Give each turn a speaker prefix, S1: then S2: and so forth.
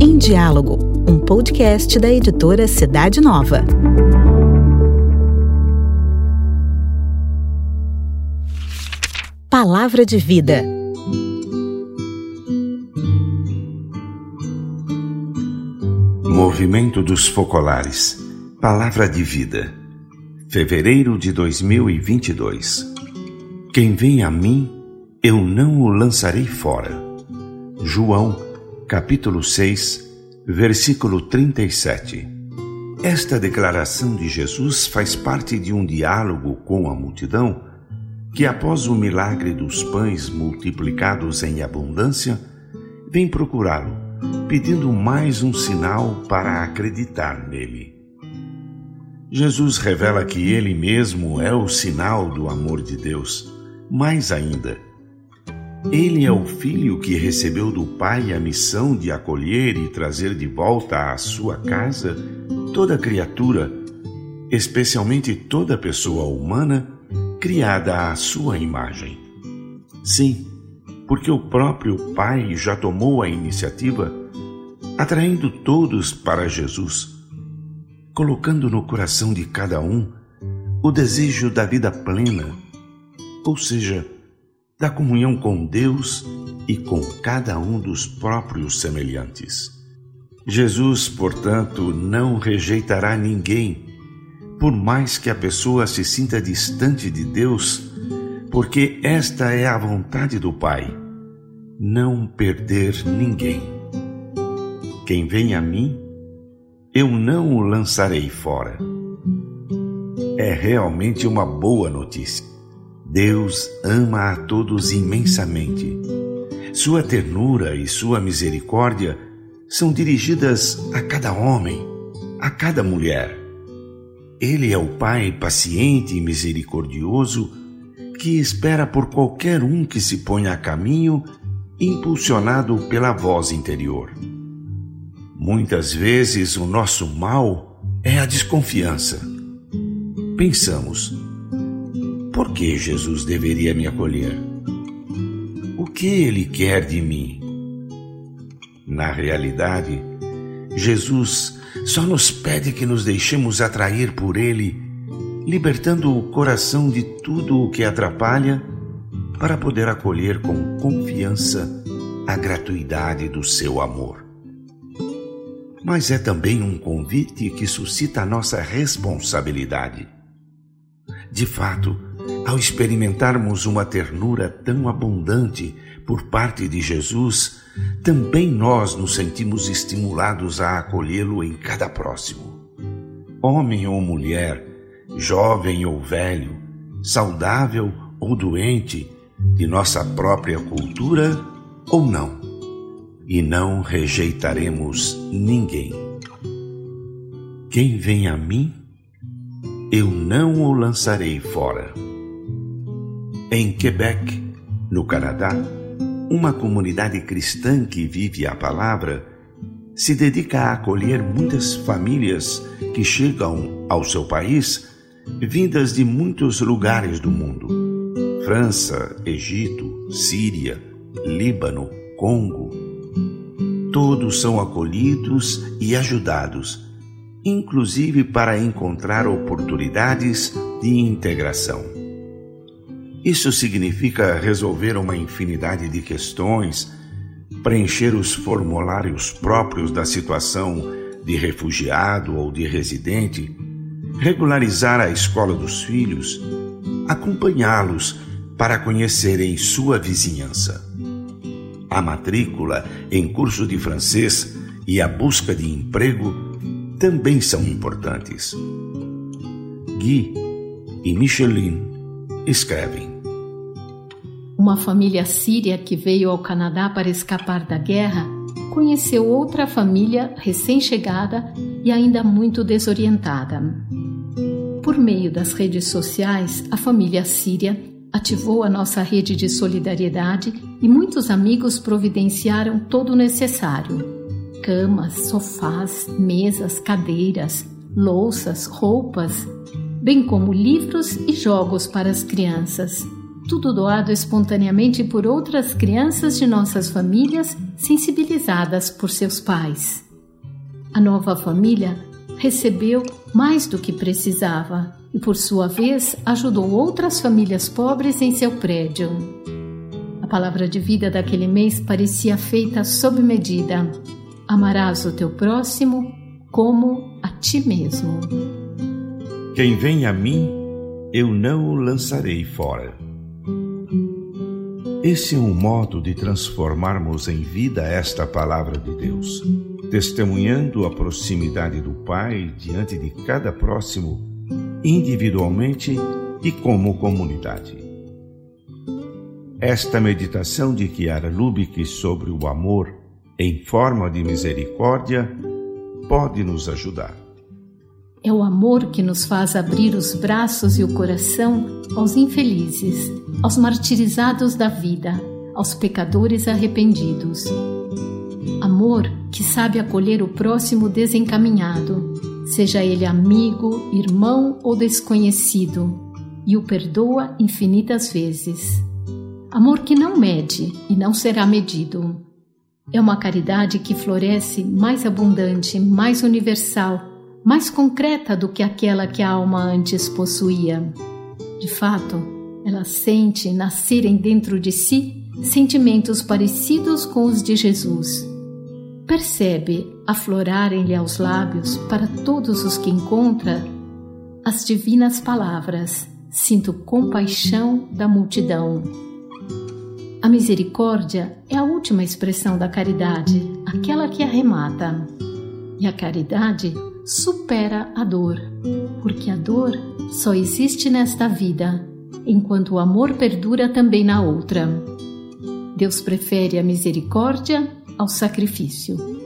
S1: Em Diálogo, um podcast da editora Cidade Nova. Palavra de Vida.
S2: Movimento dos Focolares. Palavra de Vida. Fevereiro de 2022. Quem vem a mim, eu não o lançarei fora. João, capítulo 6, versículo 37. Esta declaração de Jesus faz parte de um diálogo com a multidão que, após o milagre dos pães multiplicados em abundância, vem procurá-lo, pedindo mais um sinal para acreditar nele. Jesus revela que ele mesmo é o sinal do amor de Deus. Mais ainda, ele é o filho que recebeu do Pai a missão de acolher e trazer de volta à sua casa toda criatura, especialmente toda pessoa humana criada à sua imagem. Sim, porque o próprio Pai já tomou a iniciativa, atraindo todos para Jesus, colocando no coração de cada um o desejo da vida plena, ou seja, da comunhão com Deus e com cada um dos próprios semelhantes. Jesus, portanto, não rejeitará ninguém, por mais que a pessoa se sinta distante de Deus, porque esta é a vontade do Pai, não perder ninguém. Quem vem a mim, eu não o lançarei fora. É realmente uma boa notícia. Deus ama a todos imensamente. Sua ternura e sua misericórdia são dirigidas a cada homem, a cada mulher. Ele é o Pai paciente e misericordioso que espera por qualquer um que se ponha a caminho, impulsionado pela voz interior. Muitas vezes o nosso mal é a desconfiança. Pensamos, por que Jesus deveria me acolher? O que ele quer de mim? Na realidade, Jesus só nos pede que nos deixemos atrair por Ele, libertando o coração de tudo o que atrapalha, para poder acolher com confiança a gratuidade do seu amor. Mas é também um convite que suscita a nossa responsabilidade. De fato, ao experimentarmos uma ternura tão abundante por parte de Jesus, também nós nos sentimos estimulados a acolhê-lo em cada próximo. Homem ou mulher, jovem ou velho, saudável ou doente, de nossa própria cultura ou não. E não rejeitaremos ninguém. Quem vem a mim, eu não o lançarei fora. Em Quebec, no Canadá, uma comunidade cristã que vive a palavra se dedica a acolher muitas famílias que chegam ao seu país vindas de muitos lugares do mundo: França, Egito, Síria, Líbano, Congo. Todos são acolhidos e ajudados, inclusive para encontrar oportunidades de integração. Isso significa resolver uma infinidade de questões, preencher os formulários próprios da situação de refugiado ou de residente, regularizar a escola dos filhos, acompanhá-los para conhecerem sua vizinhança. A matrícula em curso de francês e a busca de emprego também são importantes. Guy e Micheline escrevem
S3: uma família síria que veio ao Canadá para escapar da guerra conheceu outra família recém-chegada e ainda muito desorientada. Por meio das redes sociais, a família síria ativou a nossa rede de solidariedade e muitos amigos providenciaram todo o necessário: camas, sofás, mesas, cadeiras, louças, roupas, bem como livros e jogos para as crianças tudo doado espontaneamente por outras crianças de nossas famílias sensibilizadas por seus pais. A nova família recebeu mais do que precisava e, por sua vez, ajudou outras famílias pobres em seu prédio. A palavra de vida daquele mês parecia feita sob medida. Amarás o teu próximo como a ti mesmo.
S2: Quem vem a mim, eu não o lançarei fora. Esse é um modo de transformarmos em vida esta palavra de Deus, testemunhando a proximidade do Pai diante de cada próximo, individualmente e como comunidade. Esta meditação de Chiara Lubick sobre o amor em forma de misericórdia pode nos ajudar.
S3: É o amor que nos faz abrir os braços e o coração aos infelizes, aos martirizados da vida, aos pecadores arrependidos. Amor que sabe acolher o próximo desencaminhado, seja ele amigo, irmão ou desconhecido, e o perdoa infinitas vezes. Amor que não mede e não será medido. É uma caridade que floresce mais abundante, mais universal mais concreta do que aquela que a alma antes possuía. De fato, ela sente nascerem dentro de si sentimentos parecidos com os de Jesus. Percebe aflorarem-lhe aos lábios, para todos os que encontra, as divinas palavras: Sinto compaixão da multidão. A misericórdia é a última expressão da caridade, aquela que arremata. E a caridade supera a dor, porque a dor só existe nesta vida, enquanto o amor perdura também na outra. Deus prefere a misericórdia ao sacrifício.